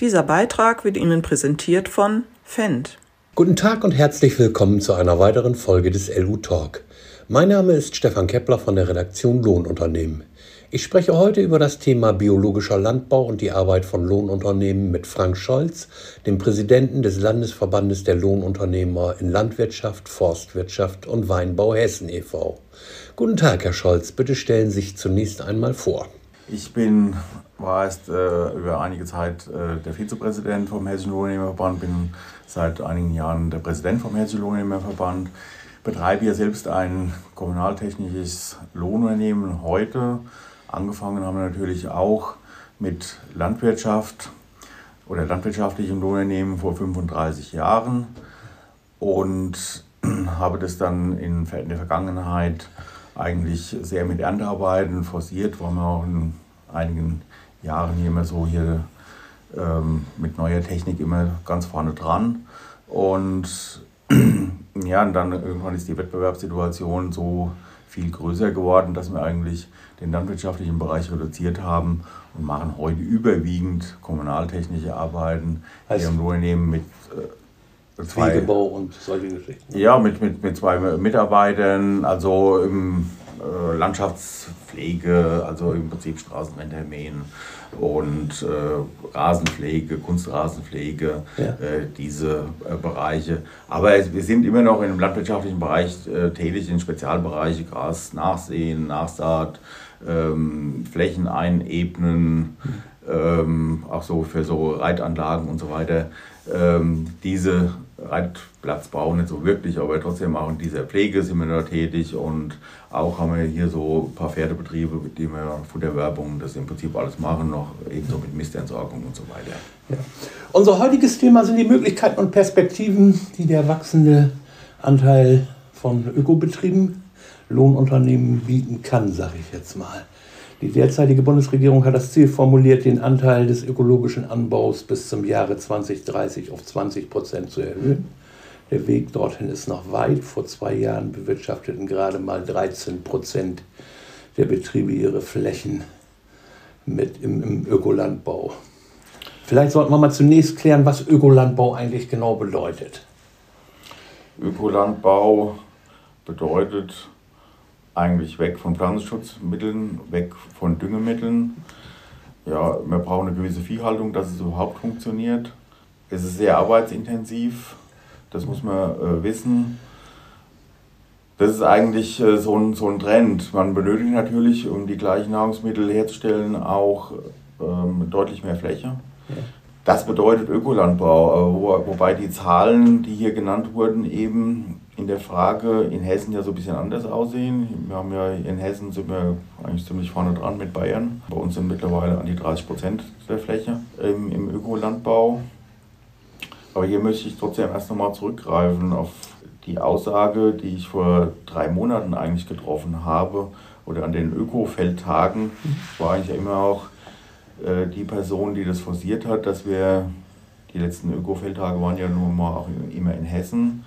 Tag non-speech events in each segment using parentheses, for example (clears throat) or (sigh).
Dieser Beitrag wird Ihnen präsentiert von Fendt. Guten Tag und herzlich willkommen zu einer weiteren Folge des LU Talk. Mein Name ist Stefan Kepler von der Redaktion Lohnunternehmen. Ich spreche heute über das Thema biologischer Landbau und die Arbeit von Lohnunternehmen mit Frank Scholz, dem Präsidenten des Landesverbandes der Lohnunternehmer in Landwirtschaft, Forstwirtschaft und Weinbau Hessen e.V. Guten Tag, Herr Scholz. Bitte stellen Sie sich zunächst einmal vor. Ich bin, war erst äh, über einige Zeit äh, der Vizepräsident vom Hessischen Lohnnehmerverband, bin seit einigen Jahren der Präsident vom Hessischen Lohnnehmerverband, betreibe hier selbst ein kommunaltechnisches Lohnunternehmen heute. Angefangen haben wir natürlich auch mit Landwirtschaft oder landwirtschaftlichem Lohnunternehmen vor 35 Jahren und (clears throat) habe das dann in, der Vergangenheit eigentlich sehr mit Erntearbeiten forciert, waren wir auch in einigen Jahren hier immer so hier ähm, mit neuer Technik immer ganz vorne dran. Und (clears throat) ja, und dann irgendwann ist die Wettbewerbssituation so viel größer geworden, dass wir eigentlich den landwirtschaftlichen Bereich reduziert haben und machen heute überwiegend kommunaltechnische Arbeiten heißt, hier im Unternehmen mit äh, zwei, Pflegebau und solche Geschichten. Ja, mit, mit, mit zwei Mitarbeitern, also im äh, Landschaftspflege, also im Prinzip Straßenwände mähen und äh, Rasenpflege, Kunstrasenpflege, ja. äh, diese äh, Bereiche. Aber es, wir sind immer noch im landwirtschaftlichen Bereich äh, tätig, in Spezialbereiche, Gras nachsehen, Nachsaat, ähm, Flächen einebnen, ähm, auch so für so Reitanlagen und so weiter. Ähm, diese Reitplatzbau nicht so wirklich, aber trotzdem auch in dieser Pflege sind wir da tätig und auch haben wir hier so ein paar Pferdebetriebe, mit denen wir Futterwerbung, das im Prinzip alles machen, noch ebenso mit Mistentsorgung und so weiter. Ja. Unser heutiges Thema sind die Möglichkeiten und Perspektiven, die der wachsende Anteil von Ökobetrieben, Lohnunternehmen bieten kann, sage ich jetzt mal. Die derzeitige Bundesregierung hat das Ziel formuliert, den Anteil des ökologischen Anbaus bis zum Jahre 2030 auf 20 Prozent zu erhöhen. Der Weg dorthin ist noch weit. Vor zwei Jahren bewirtschafteten gerade mal 13 Prozent der Betriebe ihre Flächen mit im, im Ökolandbau. Vielleicht sollten wir mal zunächst klären, was Ökolandbau eigentlich genau bedeutet. Ökolandbau bedeutet eigentlich weg von Pflanzenschutzmitteln, weg von Düngemitteln. Ja, wir brauchen eine gewisse Viehhaltung, dass es überhaupt funktioniert. Es ist sehr arbeitsintensiv, das muss man äh, wissen. Das ist eigentlich äh, so, ein, so ein Trend. Man benötigt natürlich, um die gleichen Nahrungsmittel herzustellen, auch ähm, deutlich mehr Fläche. Das bedeutet Ökolandbau, wo, wobei die Zahlen, die hier genannt wurden, eben in der Frage in Hessen ja so ein bisschen anders aussehen. Wir haben ja in Hessen sind wir eigentlich ziemlich vorne dran mit Bayern. Bei uns sind mittlerweile an die 30 Prozent der Fläche im, im Ökolandbau. Aber hier möchte ich trotzdem erst nochmal zurückgreifen auf die Aussage, die ich vor drei Monaten eigentlich getroffen habe oder an den Ökofeldtagen. Ich war eigentlich immer auch äh, die Person, die das forciert hat, dass wir, die letzten Ökofeldtage waren ja nun mal auch immer in Hessen,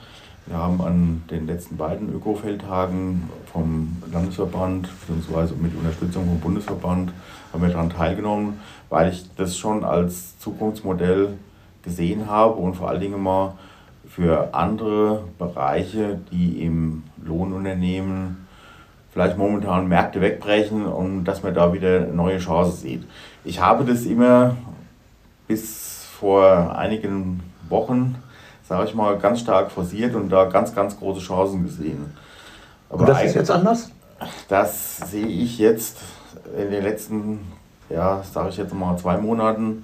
wir haben an den letzten beiden Ökofeldtagen vom Landesverband bzw. mit Unterstützung vom Bundesverband haben wir daran teilgenommen, weil ich das schon als Zukunftsmodell gesehen habe und vor allen Dingen mal für andere Bereiche, die im Lohnunternehmen vielleicht momentan Märkte wegbrechen und dass man da wieder neue Chancen sieht. Ich habe das immer bis vor einigen Wochen sage ich mal, ganz stark forciert und da ganz, ganz große Chancen gesehen. Aber und das ist jetzt anders? Das sehe ich jetzt in den letzten, ja, sage ich jetzt mal, zwei Monaten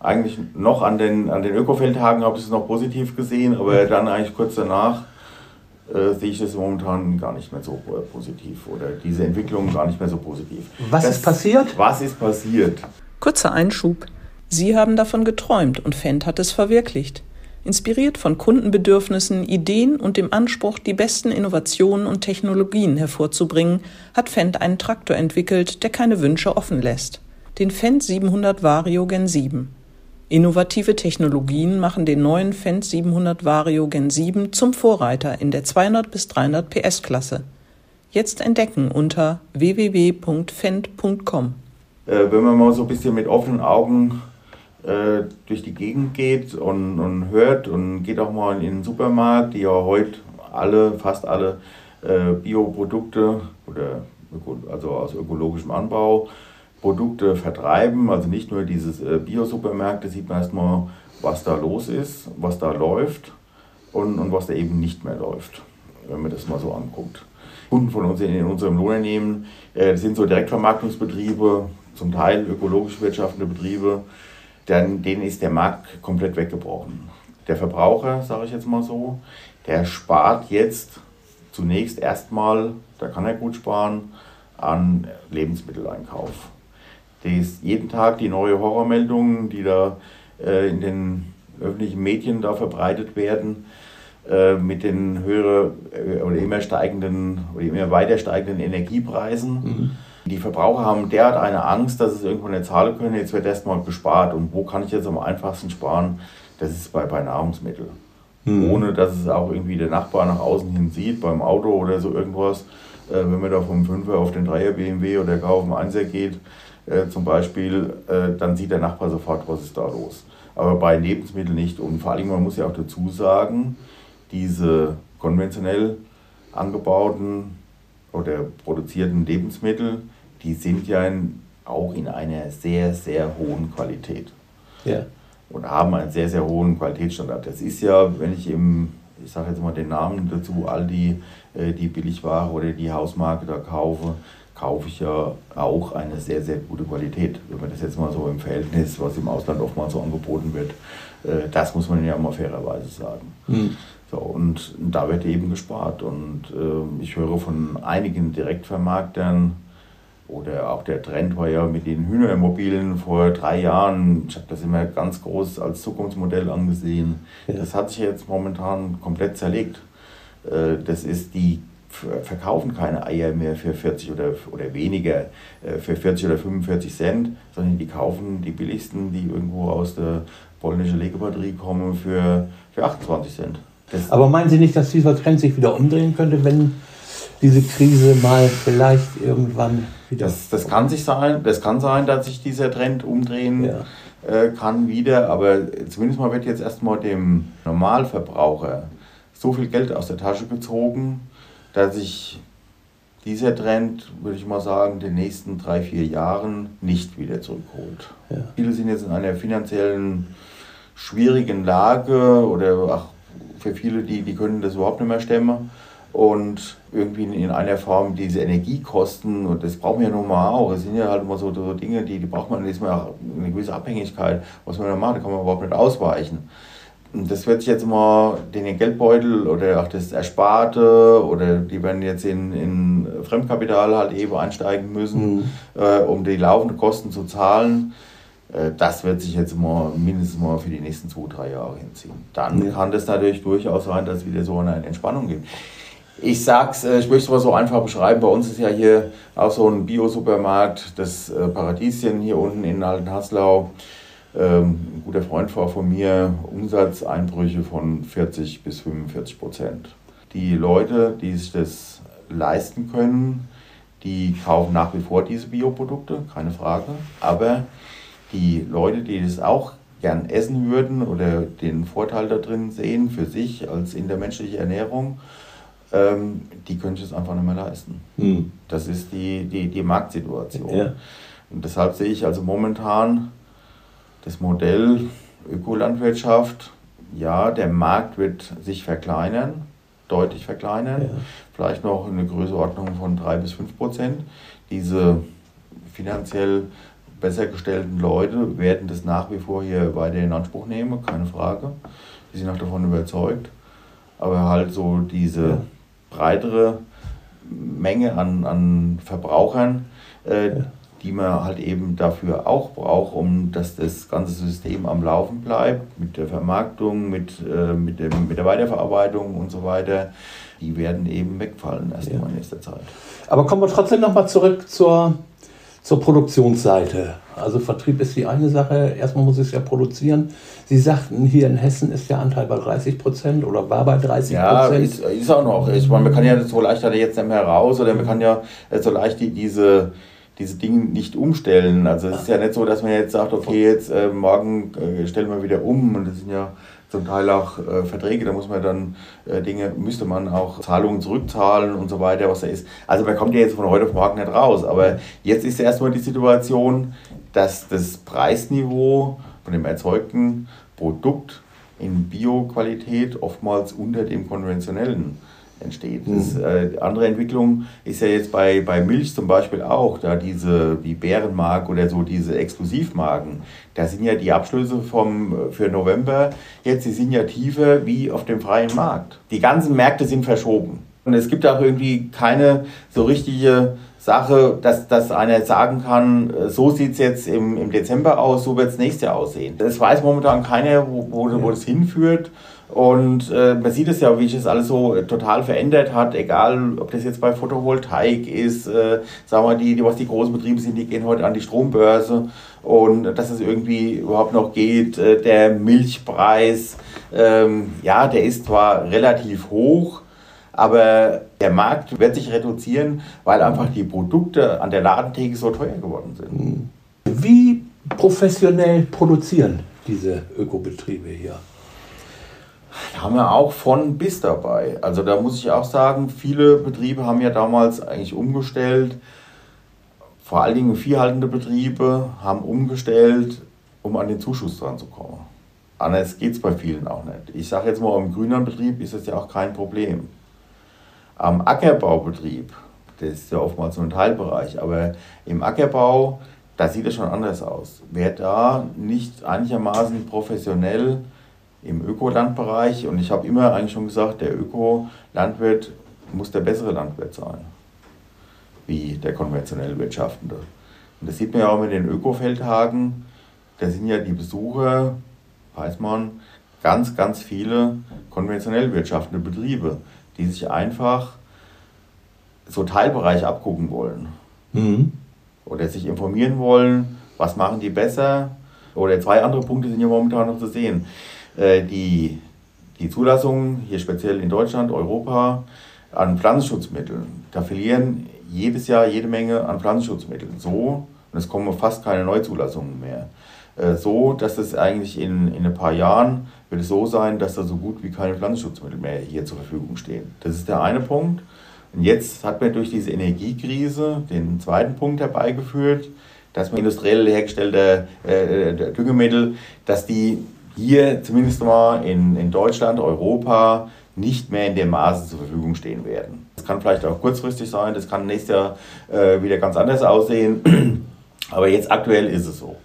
eigentlich noch an den, an den Ökofeldtagen habe ich es noch positiv gesehen, aber mhm. dann eigentlich kurz danach äh, sehe ich das momentan gar nicht mehr so äh, positiv oder diese Entwicklung gar nicht mehr so positiv. Was das, ist passiert? Was ist passiert? Kurzer Einschub. Sie haben davon geträumt und Fendt hat es verwirklicht. Inspiriert von Kundenbedürfnissen, Ideen und dem Anspruch, die besten Innovationen und Technologien hervorzubringen, hat Fendt einen Traktor entwickelt, der keine Wünsche offen lässt. Den Fendt 700 Vario Gen 7. Innovative Technologien machen den neuen Fendt 700 Vario Gen 7 zum Vorreiter in der 200 bis 300 PS Klasse. Jetzt entdecken unter www.fendt.com. Äh, wenn man mal so ein bisschen mit offenen Augen äh, durch die Gegend geht und, und hört und geht auch mal in den Supermarkt, die ja heute alle, fast alle äh, Bioprodukte oder also aus ökologischem Anbau Produkte vertreiben, also nicht nur dieses äh, Bio-Supermärkte, sieht man erstmal, was da los ist, was da läuft und, und was da eben nicht mehr läuft, wenn man das mal so anguckt. Kunden von uns in unserem Lohnunternehmen äh, sind so Direktvermarktungsbetriebe, zum Teil ökologisch wirtschaftende Betriebe, dann, denen ist der Markt komplett weggebrochen. Der Verbraucher, sage ich jetzt mal so, der spart jetzt zunächst erstmal, da kann er gut sparen, an Lebensmitteleinkauf. Ist jeden Tag die neue Horrormeldungen, die da äh, in den öffentlichen Medien da verbreitet werden, äh, mit den höheren äh, oder immer steigenden oder immer weiter steigenden Energiepreisen. Mhm. Die Verbraucher haben derart eine Angst, dass sie irgendwo nicht zahlen können. Jetzt wird erstmal gespart. Und wo kann ich jetzt am einfachsten sparen? Das ist bei, bei Nahrungsmitteln. Mhm. Ohne dass es auch irgendwie der Nachbar nach außen hin sieht, beim Auto oder so irgendwas. Äh, wenn man da vom 5er auf den 3er BMW oder gar auf den 1er geht, äh, zum Beispiel, äh, dann sieht der Nachbar sofort, was ist da los. Aber bei Lebensmitteln nicht. Und vor allem, man muss ja auch dazu sagen, diese konventionell angebauten oder produzierten Lebensmittel, die sind ja in, auch in einer sehr, sehr hohen Qualität. Ja. Und haben einen sehr, sehr hohen Qualitätsstandard. Das ist ja, wenn ich im, ich sage jetzt mal den Namen dazu, Aldi, äh, die Billigware oder die Hausmarke da kaufe, kaufe ich ja auch eine sehr, sehr gute Qualität. Wenn man das jetzt mal so im Verhältnis, was im Ausland oftmals so angeboten wird, äh, das muss man ja mal fairerweise sagen. Hm. So, und da wird eben gespart. Und äh, ich höre von einigen Direktvermarktern, oder auch der Trend war ja mit den Hühnerimmobilien vor drei Jahren, ich habe das immer ganz groß als Zukunftsmodell angesehen. Ja. Das hat sich jetzt momentan komplett zerlegt. Äh, das ist die verkaufen keine Eier mehr für 40 oder, oder weniger äh, für 40 oder 45 Cent, sondern die kaufen die billigsten, die irgendwo aus der polnischen Legebatterie kommen, für, für 28 Cent. Das Aber meinen Sie nicht, dass dieser Trend sich wieder umdrehen könnte, wenn diese Krise mal vielleicht irgendwann wieder. Das, das kann sich sein, das kann sein, dass sich dieser Trend umdrehen ja. äh, kann wieder, aber zumindest mal wird jetzt erstmal dem Normalverbraucher so viel Geld aus der Tasche gezogen, dass sich dieser Trend, würde ich mal sagen, in den nächsten drei, vier Jahren nicht wieder zurückholt. Ja. Viele sind jetzt in einer finanziellen schwierigen Lage oder auch für viele, die, die können das überhaupt nicht mehr stemmen. Und irgendwie in einer Form diese Energiekosten, und das brauchen wir ja nun mal auch, es sind ja halt immer so, so Dinge, die, die braucht man, da ist man auch eine gewisse Abhängigkeit, was man da macht, da kann man überhaupt nicht ausweichen das wird sich jetzt mal den Geldbeutel oder auch das Ersparte oder die werden jetzt in, in Fremdkapital halt eben einsteigen müssen, mhm. äh, um die laufenden Kosten zu zahlen. Äh, das wird sich jetzt mal mindestens mal für die nächsten zwei, drei Jahre hinziehen. Dann ja. kann das natürlich durchaus sein, dass es wieder so eine Entspannung gibt. Ich sag's, äh, ich möchte es mal so einfach beschreiben. Bei uns ist ja hier auch so ein Bio-Supermarkt, das äh, Paradieschen hier unten in Altenhaslau. Ähm, ein guter Freund war von mir, Umsatzeinbrüche von 40 bis 45 Prozent. Die Leute, die sich das leisten können, die kaufen nach wie vor diese Bioprodukte, keine Frage. Aber die Leute, die das auch gern essen würden oder den Vorteil da drin sehen für sich als in der menschlichen Ernährung, ähm, die können sich das einfach nicht mehr leisten. Hm. Das ist die, die, die Marktsituation. Ja. Und deshalb sehe ich also momentan das Modell Ökolandwirtschaft, ja, der Markt wird sich verkleinern, deutlich verkleinern, ja. vielleicht noch eine Größenordnung von 3 bis 5 Prozent. Diese finanziell besser gestellten Leute werden das nach wie vor hier weiter in Anspruch nehmen, keine Frage. Die sind auch davon überzeugt. Aber halt so diese. Breitere Menge an, an Verbrauchern, äh, die man halt eben dafür auch braucht, um dass das ganze System am Laufen bleibt, mit der Vermarktung, mit, äh, mit, dem, mit der Weiterverarbeitung und so weiter, die werden eben wegfallen erst ja. in nächster Zeit. Aber kommen wir trotzdem nochmal zurück zur, zur Produktionsseite. Also Vertrieb ist die eine Sache, erstmal muss es ja produzieren. Sie sagten, hier in Hessen ist der Anteil bei 30 Prozent oder war bei 30 Prozent. Ja, ist, ist auch noch. Ich meine, man kann ja so leicht jetzt nicht mehr raus oder man kann ja so leicht die, diese diese Dinge nicht umstellen. Also es ist ja nicht so, dass man jetzt sagt, okay, jetzt äh, morgen äh, stellen wir wieder um und das sind ja zum Teil auch äh, Verträge, da muss man dann äh, Dinge, müsste man auch Zahlungen zurückzahlen und so weiter, was da ist. Also man kommt ja jetzt von heute auf morgen nicht raus, aber jetzt ist erstmal die Situation, dass das Preisniveau von dem erzeugten Produkt in Bioqualität oftmals unter dem konventionellen entsteht. Das, mhm. äh, andere Entwicklung ist ja jetzt bei, bei Milch zum Beispiel auch, da diese wie Bärenmark oder so diese Exklusivmarken, da sind ja die Abschlüsse vom, für November jetzt, die sind ja tiefer wie auf dem freien Markt. Die ganzen Märkte sind verschoben. Und es gibt auch irgendwie keine so richtige Sache, dass, dass einer sagen kann, so sieht es jetzt im, im Dezember aus, so wird es nächstes Jahr aussehen. Das weiß momentan keiner, wo, wo, wo das hinführt. Und äh, man sieht es ja, wie sich das alles so total verändert hat, egal ob das jetzt bei Photovoltaik ist, äh, sagen wir, die, die, was die großen Betriebe sind, die gehen heute an die Strombörse und dass es irgendwie überhaupt noch geht. Äh, der Milchpreis, ähm, ja, der ist zwar relativ hoch, aber der Markt wird sich reduzieren, weil einfach die Produkte an der Ladentheke so teuer geworden sind. Wie professionell produzieren diese Ökobetriebe hier? Da haben wir auch von bis dabei. Also da muss ich auch sagen, viele Betriebe haben ja damals eigentlich umgestellt. Vor allen Dingen viehhaltende Betriebe haben umgestellt, um an den Zuschuss dran zu kommen. Anders geht es bei vielen auch nicht. Ich sage jetzt mal, im grünen Betrieb ist das ja auch kein Problem. Am Ackerbaubetrieb, das ist ja oftmals nur ein Teilbereich, aber im Ackerbau, da sieht es schon anders aus. Wer da nicht einigermaßen professionell im Ökolandbereich. Und ich habe immer eigentlich schon gesagt, der Ökolandwirt muss der bessere Landwirt sein, wie der konventionell Wirtschaftende. Und das sieht man ja auch mit den Ökofeldhagen. Da sind ja die Besucher, weiß man, ganz, ganz viele konventionell wirtschaftende Betriebe, die sich einfach so Teilbereich abgucken wollen. Mhm. Oder sich informieren wollen, was machen die besser. Oder zwei andere Punkte sind ja momentan noch zu sehen. Äh, die, die Zulassung, hier speziell in Deutschland, Europa, an Pflanzenschutzmitteln. Da verlieren jedes Jahr jede Menge an Pflanzenschutzmitteln. So, und es kommen fast keine Neuzulassungen mehr. Äh, so, dass es eigentlich in, in ein paar Jahren wird es so sein, dass da so gut wie keine Pflanzenschutzmittel mehr hier zur Verfügung stehen. Das ist der eine Punkt. Und jetzt hat man durch diese Energiekrise den zweiten Punkt herbeigeführt, dass man industriell hergestellte äh, äh Düngemittel, dass die hier zumindest mal in, in Deutschland, Europa nicht mehr in dem Maße zur Verfügung stehen werden. Das kann vielleicht auch kurzfristig sein, das kann nächstes Jahr äh, wieder ganz anders aussehen, (clears throat) aber jetzt aktuell ist es so.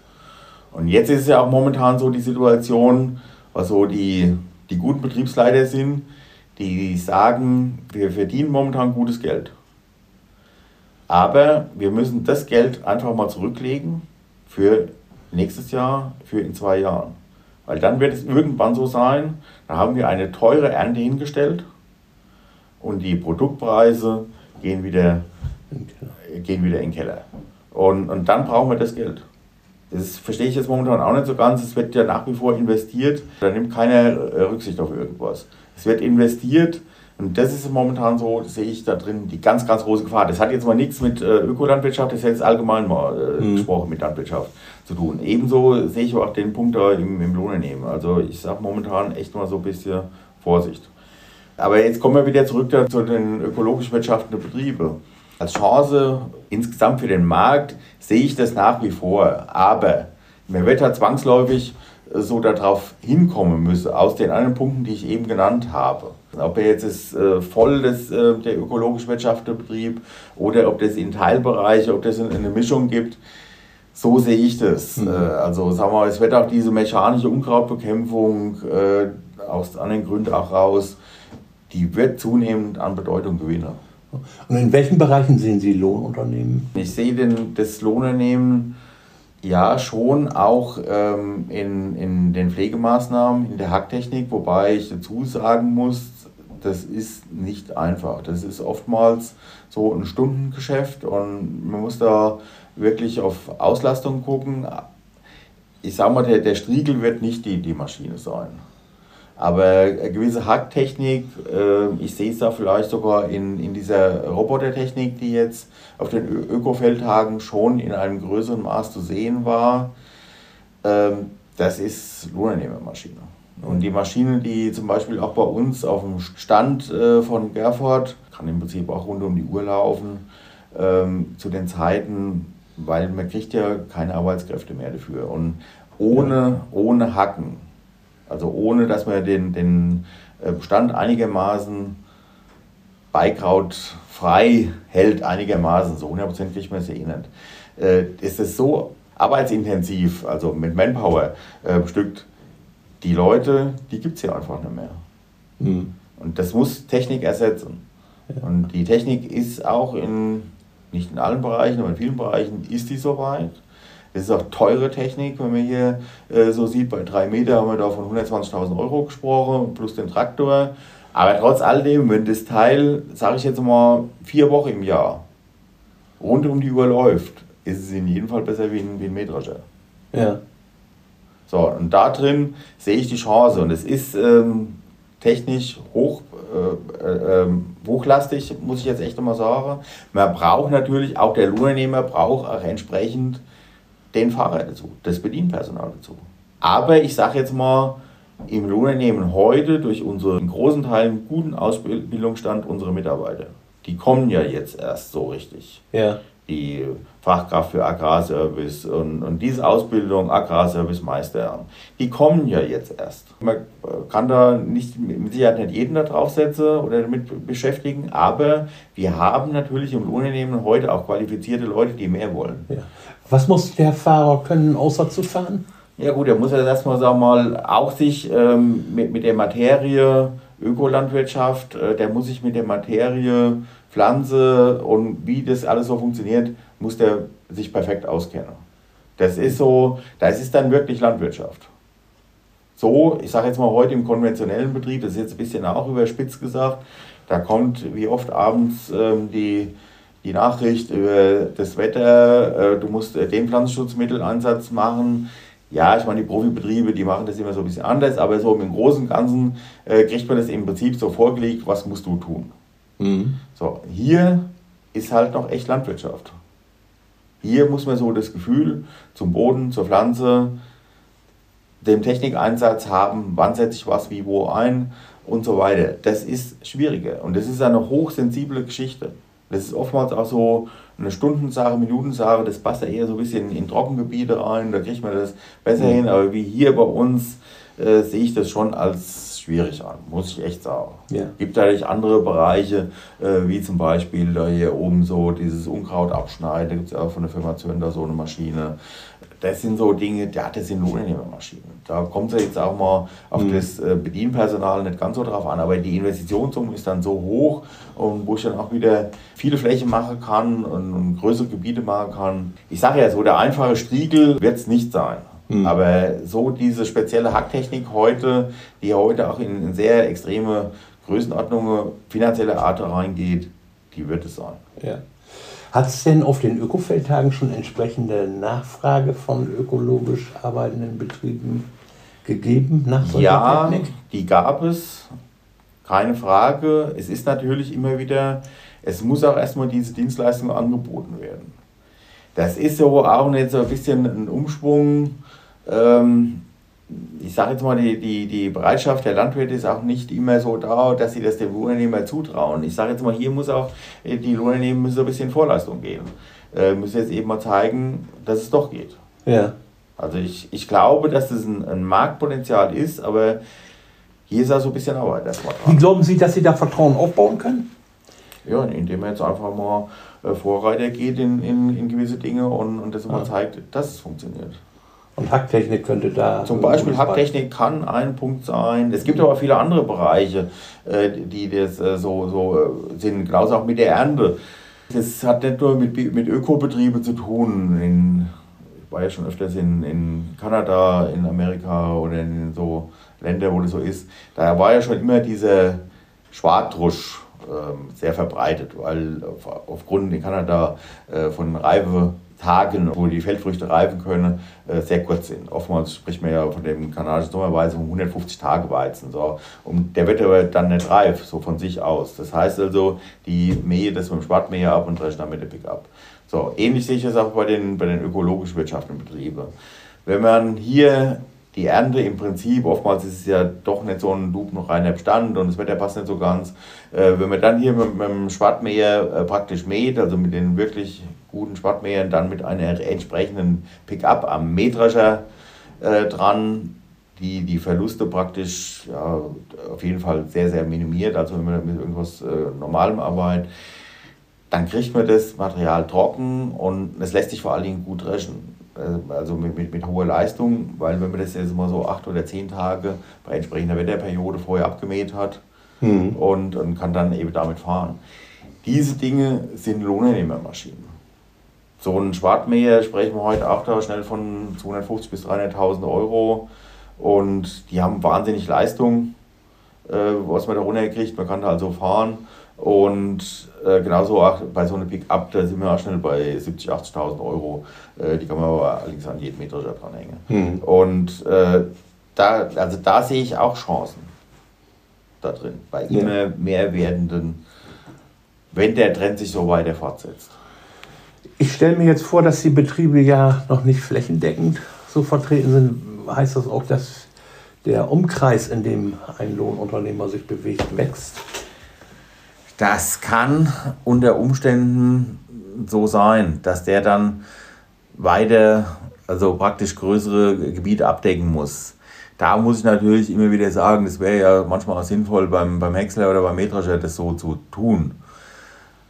Und jetzt ist es ja auch momentan so die Situation, was so die, die guten Betriebsleiter sind, die sagen, wir verdienen momentan gutes Geld. Aber wir müssen das Geld einfach mal zurücklegen für nächstes Jahr, für in zwei Jahren. Weil dann wird es irgendwann so sein, da haben wir eine teure Ernte hingestellt und die Produktpreise gehen wieder, gehen wieder in den Keller. Und, und dann brauchen wir das Geld. Das verstehe ich jetzt momentan auch nicht so ganz. Es wird ja nach wie vor investiert. Da nimmt keiner Rücksicht auf irgendwas. Es wird investiert und das ist momentan so, sehe ich da drin die ganz, ganz große Gefahr. Das hat jetzt mal nichts mit äh, Ökolandwirtschaft, das ist jetzt allgemein mal äh, mhm. gesprochen mit Landwirtschaft zu tun. Ebenso sehe ich auch den Punkt da im, im Lohnnehmen. Also ich sage momentan echt mal so ein bisschen Vorsicht. Aber jetzt kommen wir wieder zurück zu den ökologisch wirtschaftenden Betrieben. Als Chance insgesamt für den Markt sehe ich das nach wie vor. Aber man wird halt zwangsläufig so darauf hinkommen müssen, aus den anderen Punkten, die ich eben genannt habe. Ob er jetzt ist, äh, voll das, äh, der ökologisch wirtschaftliche Betrieb oder ob das in Teilbereiche, ob das eine Mischung gibt, so sehe ich das. Mhm. Äh, also sagen wir mal, es wird auch diese mechanische Unkrautbekämpfung äh, aus anderen Gründen auch raus, die wird zunehmend an Bedeutung gewinnen. Und in welchen Bereichen sehen Sie Lohnunternehmen? Ich sehe den, das Lohnunternehmen ja, schon auch ähm, in, in den Pflegemaßnahmen, in der Hacktechnik, wobei ich dazu sagen muss, das ist nicht einfach. Das ist oftmals so ein Stundengeschäft und man muss da wirklich auf Auslastung gucken. Ich sage mal, der, der Striegel wird nicht die, die Maschine sein. Aber eine gewisse Hacktechnik, äh, ich sehe es da vielleicht sogar in, in dieser Robotertechnik, die jetzt auf den Ökofeldtagen schon in einem größeren Maß zu sehen war, ähm, das ist Lohnunternehmermaschine. Und die Maschine, die zum Beispiel auch bei uns auf dem Stand äh, von Gerford, kann im Prinzip auch rund um die Uhr laufen, ähm, zu den Zeiten, weil man kriegt ja keine Arbeitskräfte mehr dafür. Und ohne, ohne Hacken, also ohne dass man den, den äh, Bestand einigermaßen beikrautfrei hält, einigermaßen, so hundertprozentig man es eh nicht, äh, ist es so arbeitsintensiv, also mit Manpower äh, bestückt, die Leute, die gibt es ja einfach nicht mehr. Mhm. Und das muss Technik ersetzen. Ja. Und die Technik ist auch in, nicht in allen Bereichen, aber in vielen Bereichen ist die soweit. Das ist auch teure Technik, wenn man hier äh, so sieht, bei drei Meter haben wir da von 120.000 Euro gesprochen, plus den Traktor. Aber trotz alledem, wenn das Teil, sage ich jetzt mal, vier Wochen im Jahr rund um die Uhr läuft, ist es in jedem Fall besser wie ein, wie ein Mähdrescher. Ja. So, und da drin sehe ich die Chance und es ist ähm, technisch hoch, äh, äh, ähm, hochlastig, muss ich jetzt echt nochmal sagen. Man braucht natürlich, auch der Lohnnehmer braucht auch entsprechend den Fahrer dazu, das Bedienpersonal dazu. Aber ich sage jetzt mal, im Lohnunternehmen heute durch unseren großen Teilen guten Ausbildungsstand unsere Mitarbeiter, die kommen ja jetzt erst so richtig. Ja die Fachkraft für Agrarservice und, und diese Ausbildung Agrarservice-Meister, die kommen ja jetzt erst. Man kann da nicht, mit Sicherheit nicht jeden da draufsetzen oder damit beschäftigen, aber wir haben natürlich im Unternehmen heute auch qualifizierte Leute, die mehr wollen. Ja. Was muss der Fahrer können, außer zu fahren? Ja gut, er muss ja erstmal sagen mal auch sich ähm, mit, mit der Materie Ökolandwirtschaft, äh, der muss sich mit der Materie Pflanze und wie das alles so funktioniert, muss der sich perfekt auskennen. Das ist so, das ist dann wirklich Landwirtschaft. So, ich sage jetzt mal heute im konventionellen Betrieb, das ist jetzt ein bisschen auch überspitzt gesagt, da kommt wie oft abends ähm, die, die Nachricht über das Wetter, äh, du musst äh, den Pflanzenschutzmitteleinsatz machen. Ja, ich meine, die Profibetriebe, die machen das immer so ein bisschen anders, aber so im Großen und Ganzen äh, kriegt man das im Prinzip so vorgelegt, was musst du tun. Mhm. So, hier ist halt noch echt Landwirtschaft. Hier muss man so das Gefühl zum Boden, zur Pflanze, dem Technikeinsatz haben, wann setze ich was wie wo ein und so weiter. Das ist schwieriger und das ist eine hochsensible Geschichte. Das ist oftmals auch so eine Stundensache, Minutensache, das passt ja eher so ein bisschen in Trockengebiete rein, da kriegt man das besser mhm. hin, aber wie hier bei uns äh, sehe ich das schon als schwierig an, muss ich echt sagen. Ja. Gibt natürlich andere Bereiche, äh, wie zum Beispiel da hier oben so dieses Unkraut abschneiden, da gibt es ja auch von der Firma Zönder so eine Maschine. Das sind so Dinge, ja, das sind Lohnnehmermaschinen. Da kommt es jetzt auch mal auf mhm. das äh, Bedienpersonal nicht ganz so drauf an, aber die Investitionssumme ist dann so hoch und wo ich dann auch wieder viele Flächen machen kann und, größere Gebiete machen kann. Ich sage ja so, der einfache Striegel wird es nicht sein. Mhm. Aber so diese spezielle Hacktechnik heute, die heute auch in, in sehr extreme Größenordnungen finanzieller Art reingeht, die wird es sein. Ja. Hat es denn auf den Ökofeldtagen schon entsprechende Nachfrage von ökologisch arbeitenden Betrieben gegeben nach solcher ja, Technik? die gab es, keine Frage. Es ist natürlich immer wieder, es muss auch erstmal diese Dienstleistung angeboten werden. Das ist so auch nicht so ein bisschen ein Umschwung ähm, ich sage jetzt mal, die, die, die Bereitschaft der Landwirte ist auch nicht immer so da, dass sie das dem Lohnunternehmer zutrauen. Ich sage jetzt mal, hier muss auch, äh, die Lohnunternehmer müssen ein bisschen Vorleistung geben. Äh, müssen jetzt eben mal zeigen, dass es doch geht. Ja. Also ich, ich glaube, dass das ein, ein Marktpotenzial ist, aber hier ist auch so ein bisschen Arbeit erstmal dran. Wie glauben Sie, dass Sie da Vertrauen aufbauen können? Ja, indem er jetzt einfach mal äh, Vorreiter geht in, in, in gewisse Dinge und, und das immer ja. zeigt, dass es funktioniert. Und Hacktechnik könnte da. Zum Beispiel Hacktechnik kann ein Punkt sein. Es gibt aber viele andere Bereiche, äh, die das äh, so, so äh, sind, genauso auch mit der Ernte. Das hat nicht nur mit, mit Ökobetrieben zu tun. In, ich war ja schon öfters in, in Kanada, in Amerika oder in so Ländern, wo das so ist. Da war ja schon immer dieser Schwartrusch ähm, sehr verbreitet, weil aufgrund in Kanada von Reife Tagen, wo die Feldfrüchte reifen können, äh, sehr kurz sind. Oftmals spricht man ja von dem kanadischen Sommerweizen um 150 Tage Weizen. So. Und der wird aber dann nicht reif, so von sich aus. Das heißt also, die mähe das mit dem Schwartmäher ab und dreschen dann mit dem Pickup. So, ähnlich sehe ich das auch bei den, bei den ökologisch wirtschaftenden Betrieben. Wenn man hier die Ernte im Prinzip, oftmals ist es ja doch nicht so ein lupenreiner Bestand und das Wetter passt nicht so ganz. Äh, wenn man dann hier mit, mit dem Schwartmäher äh, praktisch mäht, also mit den wirklich guten Schwartmähern, dann mit einer entsprechenden Pickup am Mähdrescher äh, dran, die die Verluste praktisch ja, auf jeden Fall sehr, sehr minimiert, also wenn man mit irgendwas äh, Normalem arbeitet, dann kriegt man das Material trocken und es lässt sich vor allen Dingen gut dreschen. Äh, also mit, mit, mit hoher Leistung, weil wenn man das jetzt mal so acht oder zehn Tage bei entsprechender Wetterperiode vorher abgemäht hat mhm. und, und kann dann eben damit fahren. Diese Dinge sind Lohnnehmermaschinen. So ein Schwartmäher sprechen wir heute auch da schnell von 250.000 bis 300.000 Euro und die haben wahnsinnig Leistung, äh, was man da runterkriegt. Man kann da also fahren und äh, genauso auch bei so einem Pick-up, da sind wir auch schnell bei 70.000, 80.000 Euro. Äh, die kann man aber allerdings an jeden Meter dranhängen. Mhm. Und äh, da, also da sehe ich auch Chancen da drin, bei ja. immer mehr werdenden, wenn der Trend sich so weiter fortsetzt. Ich stelle mir jetzt vor, dass die Betriebe ja noch nicht flächendeckend so vertreten sind. Heißt das auch, dass der Umkreis, in dem ein Lohnunternehmer sich bewegt, wächst? Das kann unter Umständen so sein, dass der dann weiter, also praktisch größere Gebiete abdecken muss. Da muss ich natürlich immer wieder sagen, das wäre ja manchmal auch sinnvoll beim, beim Häcksler oder beim Mähdrescher das so zu tun.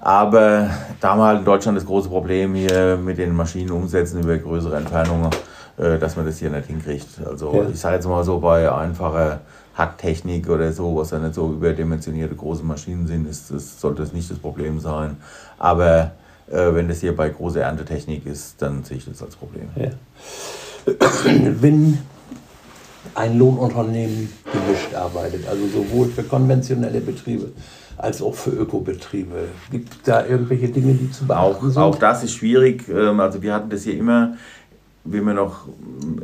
Aber da haben wir halt in Deutschland das große Problem hier mit den Maschinen umsetzen über größere Entfernungen, äh, dass man das hier nicht hinkriegt. Also ja. ich sage jetzt mal so bei einfacher Hacktechnik oder so, was ja nicht so überdimensionierte große Maschinen sind, ist, das, sollte das nicht das Problem sein. Aber äh, wenn das hier bei großer Erntetechnik ist, dann sehe ich das als Problem. Ja. Wenn ein Lohnunternehmen gemischt arbeitet, also sowohl für konventionelle Betriebe als auch für Ökobetriebe. Gibt es da irgendwelche Dinge, die zu beachten auch, sind? Auch das ist schwierig. Ähm, also wir hatten das hier immer wie wir noch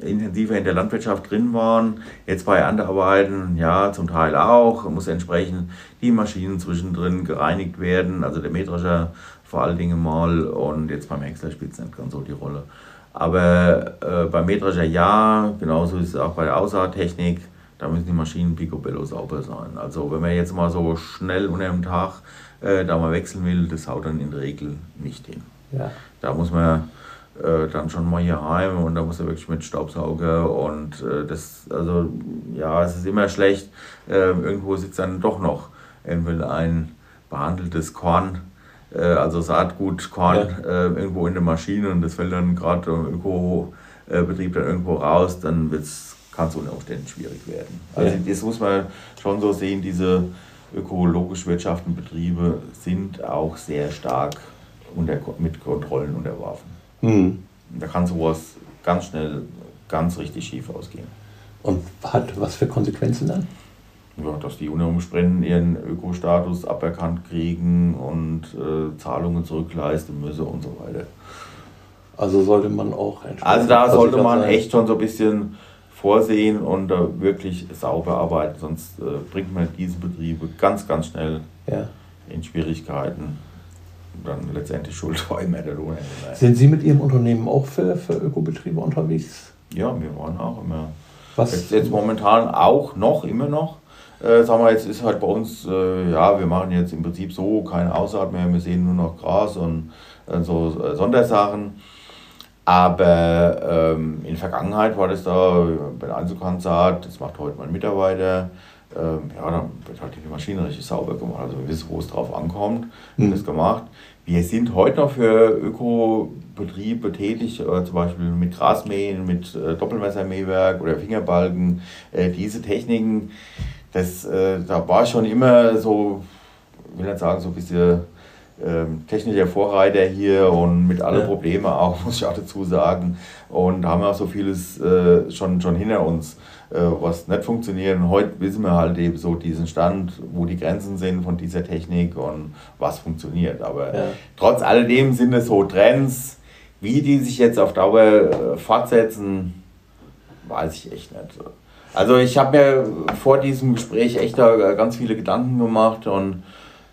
intensiver in der Landwirtschaft drin waren, jetzt bei Erntearbeiten, ja, zum Teil auch, muss entsprechend die Maschinen zwischendrin gereinigt werden, also der Mähdrescher vor allen Dingen mal und jetzt beim Häcksler spielt es nicht ganz so die Rolle. Aber äh, beim Mähdrescher ja, genauso ist es auch bei der Aussaattechnik, da müssen die Maschinen picobello sauber sein. Also wenn man jetzt mal so schnell unter dem Tag äh, da mal wechseln will, das haut dann in der Regel nicht hin. Ja. Da muss man äh, dann schon mal hier heim und da muss er wirklich mit Staubsauger und äh, das, also ja, es ist immer schlecht. Äh, irgendwo sitzt dann doch noch entweder ein behandeltes Korn, äh, also Saatgut, Korn ja. Äh, irgendwo in der Maschine und das fällt dann gerade im Ökobetrieb dann irgendwo raus, dann kann es unter Umständen schwierig werden. Also ja. das muss man schon so sehen, diese ökologisch wirtschaftenden Betriebe sind auch sehr stark unter, mit Kontrollen unterworfen. Mhm. Da kann sowas ganz schnell ganz richtig schief ausgehen. Und hat was für Konsequenzen dann? Ja, dass die unter Umständen ihren Ökostatus aberkannt kriegen und äh, Zahlungen zurückleisten müssen und so weiter. Also sollte man auch Also da sollte man sein. echt schon so ein bisschen vorsehen und da wirklich sauber arbeiten, sonst äh, bringt man diese Betriebe ganz, ganz schnell ja. in Schwierigkeiten dann letztendlich schuld war immer der Lohn. Sind Sie mit Ihrem Unternehmen auch für, für Ökobetriebe unterwegs? Ja, wir waren auch immer. Was? Jetzt, jetzt momentan auch noch, immer noch. Äh, sagen wir, jetzt ist halt bei uns, äh, ja, wir machen jetzt im Prinzip so keine Aussaat mehr, wir sehen nur noch Gras und äh, so äh, Sondersachen. Aber ähm, in der Vergangenheit war das da bei der Einzelkantsaat, das macht heute mein Mitarbeiter. Ähm, ja, dann wird halt die Maschine richtig sauber gemacht. Also wir wissen, wo es drauf ankommt, mhm. das gemacht. Wir sind heute noch für Ökobetriebe tätig, äh, zum Beispiel mit Grasmähen, mit äh, Doppelmessermähwerk oder Fingerbalken. Äh, diese Techniken, das, äh, da war schon immer so, ich will nicht sagen, so ein bisschen ähm, technischer Vorreiter hier und mit allen ja. Problemen auch, (laughs) muss ich auch dazu sagen. Und haben auch so vieles äh, schon, schon hinter uns. Äh, was nicht funktioniert. Und heute wissen wir halt eben so diesen Stand, wo die Grenzen sind von dieser Technik und was funktioniert. Aber ja. trotz alledem sind es so Trends, Wie die sich jetzt auf Dauer äh, fortsetzen, weiß ich echt nicht. Also ich habe mir vor diesem Gespräch echt da ganz viele Gedanken gemacht und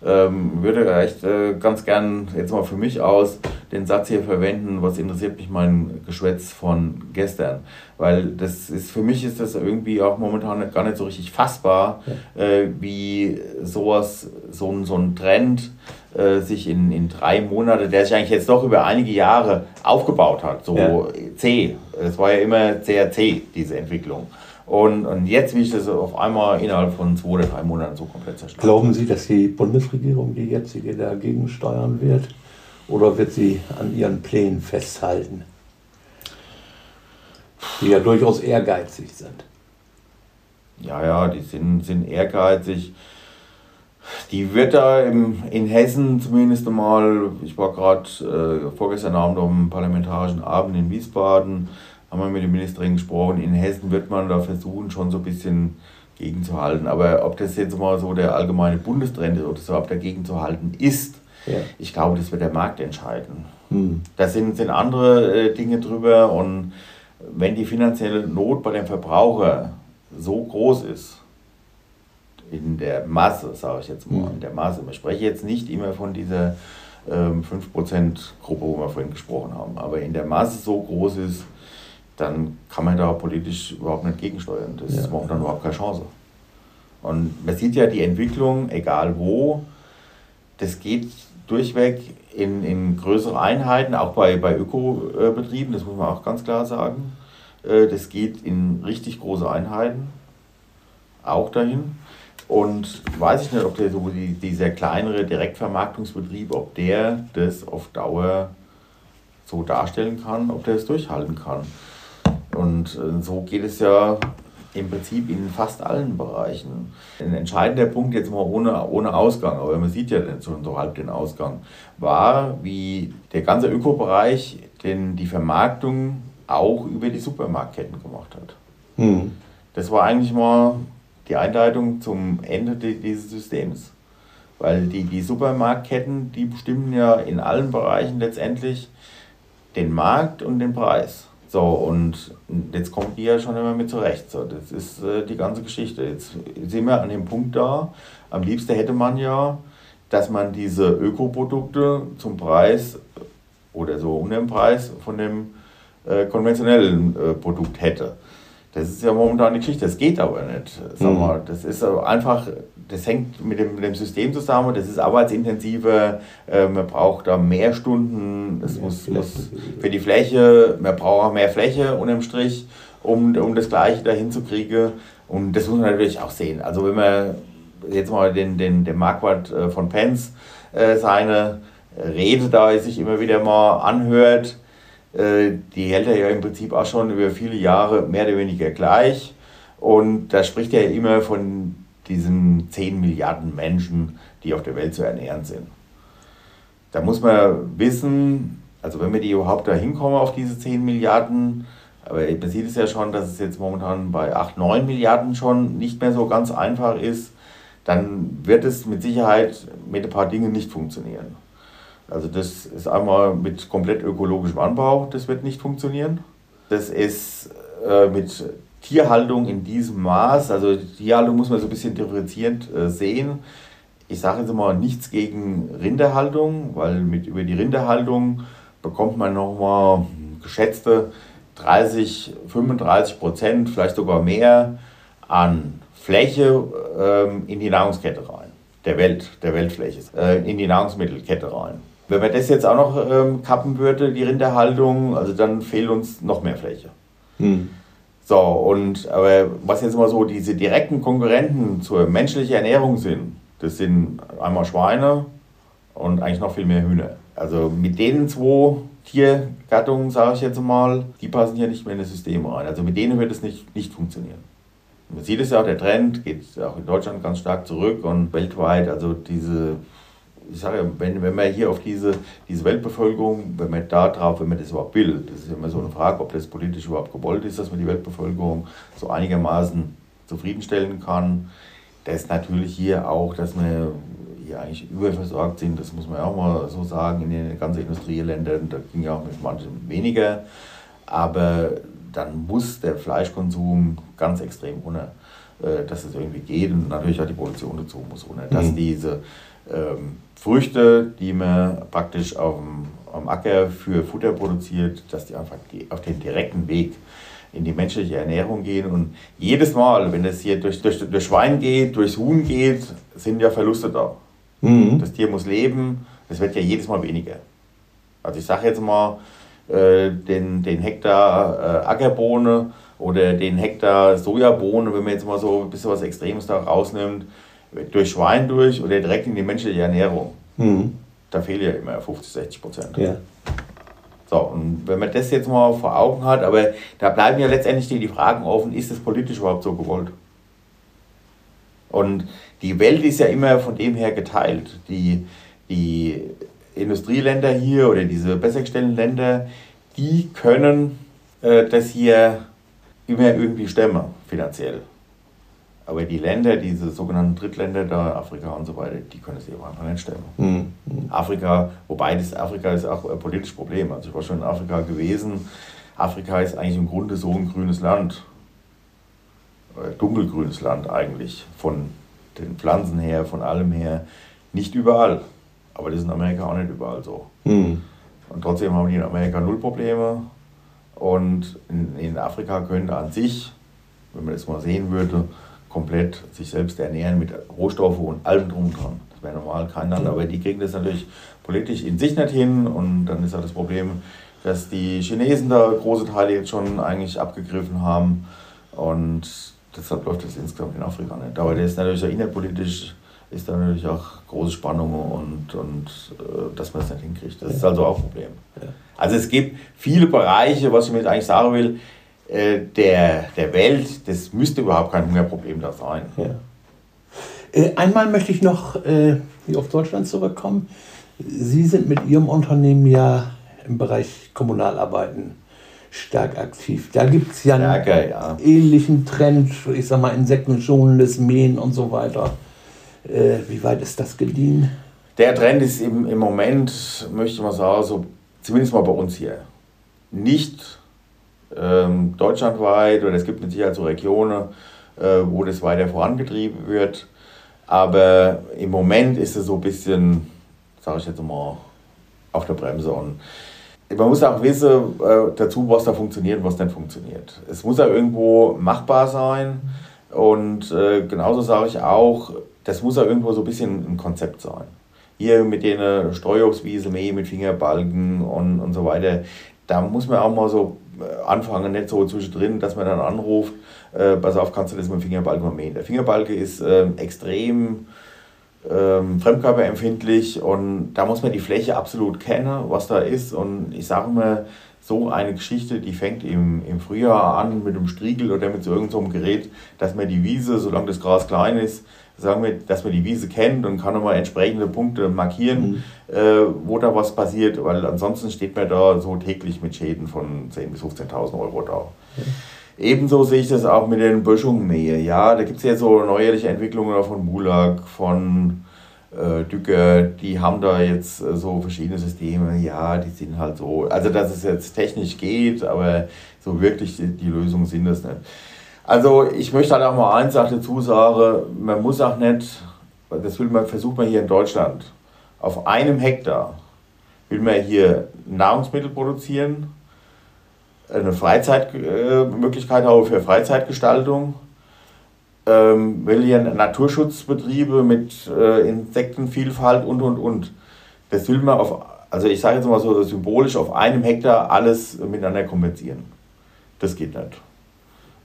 ähm, würde echt äh, ganz gern jetzt mal für mich aus den Satz hier verwenden, was interessiert mich mein Geschwätz von gestern. Weil das ist für mich ist das irgendwie auch momentan gar nicht so richtig fassbar, äh, wie sowas, so, ein, so ein Trend äh, sich in, in drei Monate, der sich eigentlich jetzt doch über einige Jahre aufgebaut hat, so ja. C. Es war ja immer sehr C, diese Entwicklung. Und, und jetzt will ich das auf einmal innerhalb von zwei oder drei Monaten so komplett zerstören. Glauben Sie, dass die Bundesregierung, die jetzige, dagegen steuern wird? Oder wird sie an ihren Plänen festhalten? Die ja durchaus ehrgeizig sind. Ja, ja, die sind, sind ehrgeizig. Die wird da im, in Hessen zumindest einmal, ich war gerade äh, vorgestern Abend auf einem parlamentarischen Abend in Wiesbaden, haben wir mit der Ministerin gesprochen, in Hessen wird man da versuchen, schon so ein bisschen gegenzuhalten. Aber ob das jetzt mal so der allgemeine Bundestrend ist oder so ob dagegen zu halten ist, ja. ich glaube, das wird der Markt entscheiden. Hm. Da sind, sind andere äh, Dinge drüber und wenn die finanzielle Not bei dem Verbraucher so groß ist, in der Masse, sage ich jetzt mal, hm. in der Masse, ich spreche jetzt nicht immer von dieser ähm, 5%-Gruppe, wo wir vorhin gesprochen haben, aber in der Masse so groß ist, dann kann man da politisch überhaupt nicht gegensteuern. Das ja. macht dann überhaupt keine Chance. Und man sieht ja die Entwicklung, egal wo, das geht durchweg in, in größere Einheiten, auch bei, bei Ökobetrieben, das muss man auch ganz klar sagen. Äh, das geht in richtig große Einheiten auch dahin. Und weiß ich nicht, ob der so die, dieser kleinere Direktvermarktungsbetrieb, ob der das auf Dauer so darstellen kann, ob der es durchhalten kann. Und äh, so geht es ja im Prinzip in fast allen Bereichen. Ein entscheidender Punkt, jetzt mal ohne, ohne Ausgang, aber man sieht ja schon so halb den Ausgang, war, wie der ganze Ökobereich denn die Vermarktung auch über die Supermarktketten gemacht hat. Hm. Das war eigentlich mal die Einleitung zum Ende dieses Systems. Weil die, die Supermarktketten, die bestimmen ja in allen Bereichen letztendlich den Markt und den Preis. So, und jetzt kommt die ja schon immer mit zurecht. So, das ist äh, die ganze Geschichte. Jetzt sind wir an dem Punkt da. Am liebsten hätte man ja, dass man diese Ökoprodukte zum Preis oder so um den Preis von dem äh, konventionellen äh, Produkt hätte. Das ist ja momentan die Geschichte, das geht aber nicht. Sag mhm. mal, das ist einfach, das hängt mit dem, mit dem System zusammen, das ist arbeitsintensiver, äh, man braucht da mehr Stunden, es muss, muss für die Fläche, man braucht auch mehr Fläche unterm Strich, um, um das Gleiche dahin zu kriegen. Und das muss man natürlich auch sehen. Also wenn man jetzt mal den, den, den Marquardt äh, von Pence äh, seine Rede da sich immer wieder mal anhört, die hält er ja im Prinzip auch schon über viele Jahre mehr oder weniger gleich. Und da spricht er ja immer von diesen 10 Milliarden Menschen, die auf der Welt zu ernähren sind. Da muss man wissen, also wenn wir die überhaupt da hinkommen auf diese 10 Milliarden, aber man sieht es ja schon, dass es jetzt momentan bei 8, 9 Milliarden schon nicht mehr so ganz einfach ist, dann wird es mit Sicherheit mit ein paar Dingen nicht funktionieren. Also das ist einmal mit komplett ökologischem Anbau, das wird nicht funktionieren. Das ist äh, mit Tierhaltung in diesem Maß, also Tierhaltung muss man so ein bisschen differenzierend äh, sehen. Ich sage jetzt mal nichts gegen Rinderhaltung, weil mit über die Rinderhaltung bekommt man nochmal geschätzte 30, 35 Prozent, vielleicht sogar mehr an Fläche ähm, in die Nahrungskette rein, der Welt, der Weltfläche, äh, in die Nahrungsmittelkette rein. Wenn man das jetzt auch noch ähm, kappen würde, die Rinderhaltung, also dann fehlt uns noch mehr Fläche. Hm. So, und aber was jetzt mal so diese direkten Konkurrenten zur menschlichen Ernährung sind, das sind einmal Schweine und eigentlich noch viel mehr Hühner. Also mit denen zwei Tiergattungen, sage ich jetzt mal, die passen hier nicht mehr in das System rein. Also mit denen wird es nicht, nicht funktionieren. Man sieht es ja auch, der Trend geht auch in Deutschland ganz stark zurück und weltweit, also diese ich sage ja, wenn, wenn man hier auf diese, diese Weltbevölkerung, wenn man da drauf, wenn man das überhaupt will, das ist immer so eine Frage, ob das politisch überhaupt gewollt ist, dass man die Weltbevölkerung so einigermaßen zufriedenstellen kann. Das ist natürlich hier auch, dass man hier eigentlich überversorgt sind, das muss man ja auch mal so sagen, in den ganzen Industrieländern, da ging ja auch mit manchen weniger, aber dann muss der Fleischkonsum ganz extrem runter, äh, dass es irgendwie geht und natürlich auch die Produktion dazu muss runter, dass mhm. diese ähm, Früchte, die man praktisch auf dem, am Acker für Futter produziert, dass die einfach auf den direkten Weg in die menschliche Ernährung gehen. Und jedes Mal, wenn es hier durch, durch, durch Schwein geht, durchs Huhn geht, sind ja Verluste da. Mhm. Das Tier muss leben, es wird ja jedes Mal weniger. Also ich sage jetzt mal, äh, den, den Hektar äh, Ackerbohne oder den Hektar Sojabohne, wenn man jetzt mal so ein bisschen was Extremes da rausnimmt, durch Schwein durch oder direkt in die menschliche Ernährung. Mhm. Da fehlen ja immer 50, 60 Prozent. Ja. So, und wenn man das jetzt mal vor Augen hat, aber da bleiben ja letztendlich die, Fragen offen, ist das politisch überhaupt so gewollt? Und die Welt ist ja immer von dem her geteilt. Die, die Industrieländer hier oder diese besser gestellten Länder, die können äh, das hier immer irgendwie stemmen, finanziell. Aber die Länder, diese sogenannten Drittländer da, Afrika und so weiter, die können es eben einfach nicht stemmen. Mhm. Afrika, wobei das Afrika ist auch ein politisches Problem. Also ich war schon in Afrika gewesen. Afrika ist eigentlich im Grunde so ein grünes Land. Dunkelgrünes Land eigentlich. Von den Pflanzen her, von allem her. Nicht überall. Aber das ist in Amerika auch nicht überall so. Mhm. Und trotzdem haben die in Amerika null Probleme. Und in, in Afrika könnte an sich, wenn man das mal sehen würde, komplett sich selbst ernähren mit Rohstoffen und allem drum und dran. Das wäre normal kein Land, aber die kriegen das natürlich politisch in sich nicht hin und dann ist auch das Problem, dass die Chinesen da große Teile jetzt schon eigentlich abgegriffen haben und deshalb läuft das insgesamt in Afrika nicht. Aber das ist natürlich auch innerpolitisch ist da natürlich auch große Spannungen und, und äh, dass man es nicht hinkriegt. Das ist also auch ein Problem. Also es gibt viele Bereiche, was ich mir jetzt eigentlich sagen will, äh, der, der Welt, das müsste überhaupt kein Hungerproblem da sein. Ja. Äh, einmal möchte ich noch äh, auf Deutschland zurückkommen. Sie sind mit Ihrem Unternehmen ja im Bereich Kommunalarbeiten stark aktiv. Da gibt es ja einen Stärker, ja. ähnlichen Trend, ich sag mal, insektenschonendes Mähen und so weiter. Äh, wie weit ist das gediehen? Der Trend ist im, im Moment, möchte ich mal sagen, so, zumindest mal bei uns hier, nicht ähm, deutschlandweit oder es gibt mit Sicherheit so Regionen, äh, wo das weiter vorangetrieben wird. Aber im Moment ist es so ein bisschen, sage ich jetzt mal, auf der Bremse. Und man muss auch wissen äh, dazu, was da funktioniert und was nicht funktioniert. Es muss ja irgendwo machbar sein. Und äh, genauso sage ich auch, das muss ja irgendwo so ein bisschen ein Konzept sein. Hier mit den Streuobstwiese, mit Fingerbalken und, und so weiter, da muss man auch mal so äh, anfangen, nicht so zwischendrin, dass man dann anruft, äh, pass auf, kannst du das mit dem Fingerbalken mal mähen. Der Fingerbalke ist äh, extrem ähm, fremdkörperempfindlich und da muss man die Fläche absolut kennen, was da ist. Und ich sage mal, so eine Geschichte, die fängt im, im Frühjahr an mit einem Striegel oder mit so irgendeinem so Gerät, dass man die Wiese, solange das Gras klein ist, sagen wir, dass man die Wiese kennt und kann nochmal entsprechende Punkte markieren, mhm. äh, wo da was passiert, weil ansonsten steht man da so täglich mit Schäden von 10.000 bis 15.000 Euro da. Mhm. Ebenso sehe ich das auch mit den Böschungmähe. Ja, da gibt es ja so neuerliche Entwicklungen von Mulag, von äh, Dücker, die haben da jetzt äh, so verschiedene Systeme. Ja, die sind halt so, also dass es jetzt technisch geht, aber so wirklich die, die Lösungen sind das nicht. Also ich möchte halt auch mal eins dazu sagen, man muss auch nicht, das will man, versucht man hier in Deutschland, auf einem Hektar will man hier Nahrungsmittel produzieren, eine Freizeitmöglichkeit haben für Freizeitgestaltung, ähm, will hier Naturschutzbetriebe mit äh, Insektenvielfalt und und und. Das will man auf, also ich sage jetzt mal so symbolisch, auf einem Hektar alles miteinander kompensieren. Das geht nicht.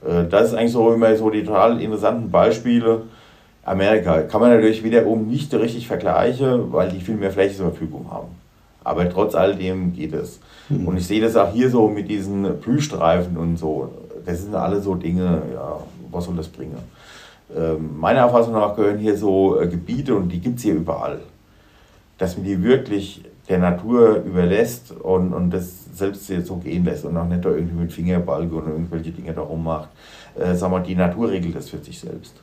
Äh, das ist eigentlich so immer so die total interessanten Beispiele. Amerika kann man natürlich wiederum nicht richtig vergleichen, weil die viel mehr Fläche zur Verfügung haben. Aber trotz alledem geht es. Mhm. Und ich sehe das auch hier so mit diesen Blühstreifen und so. Das sind alle so Dinge, ja, was soll das bringen? Ähm, meiner Auffassung nach gehören hier so äh, Gebiete und die gibt es hier überall. Dass man die wirklich der Natur überlässt und, und das selbst so gehen lässt und auch nicht da irgendwie mit Fingerbalge oder irgendwelche Dinge da rummacht. Äh, sag mal, die Natur regelt das für sich selbst.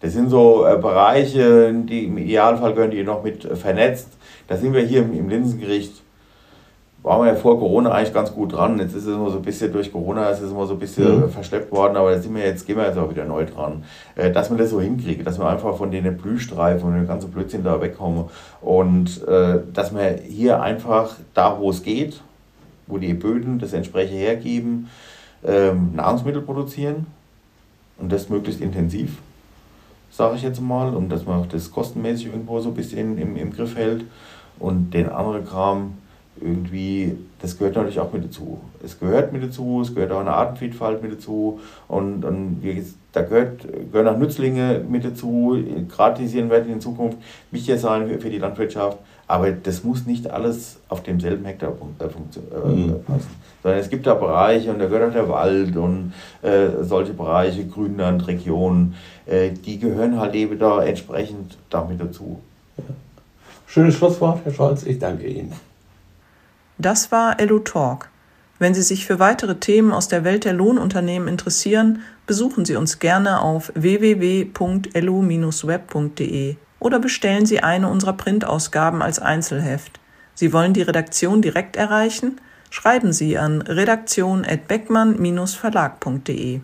Das sind so äh, Bereiche, die im Idealfall gehören die noch mit vernetzt. Da sind wir hier im, im Linsengericht waren wir ja vor Corona eigentlich ganz gut dran. Jetzt ist es immer so ein bisschen durch Corona, ist es immer so ein bisschen mhm. verschleppt worden, aber da sind wir jetzt, gehen wir jetzt auch wieder neu dran. Äh, dass wir das so hinkriegen, dass wir einfach von den Blühstreifen und den ganzen Blödsinn da wegkommen und äh, dass wir hier einfach da, wo es geht, wo die Böden das entsprechend hergeben, ähm, Nahrungsmittel produzieren und das möglichst intensiv, sage ich jetzt mal, und dass man das kostenmäßig irgendwo so ein bisschen im, im Griff hält und den anderen Kram irgendwie, das gehört natürlich auch mit dazu. Es gehört mit dazu, es gehört auch eine Artenvielfalt mit dazu und, und da gehört, gehören auch Nützlinge mit dazu, gratisieren werden in Zukunft wichtiger sein für, für die Landwirtschaft, aber das muss nicht alles auf demselben Hektar äh, äh, mhm. passen. Sondern es gibt da Bereiche und da gehört auch der Wald und äh, solche Bereiche, Grünland, Regionen, äh, die gehören halt eben da entsprechend damit dazu. Ja. Schönes Schlusswort, Herr Scholz, ich danke Ihnen. Das war Elu Talk. Wenn Sie sich für weitere Themen aus der Welt der Lohnunternehmen interessieren, besuchen Sie uns gerne auf www.elu-web.de oder bestellen Sie eine unserer Printausgaben als Einzelheft. Sie wollen die Redaktion direkt erreichen? Schreiben Sie an redaktion@beckmann-verlag.de.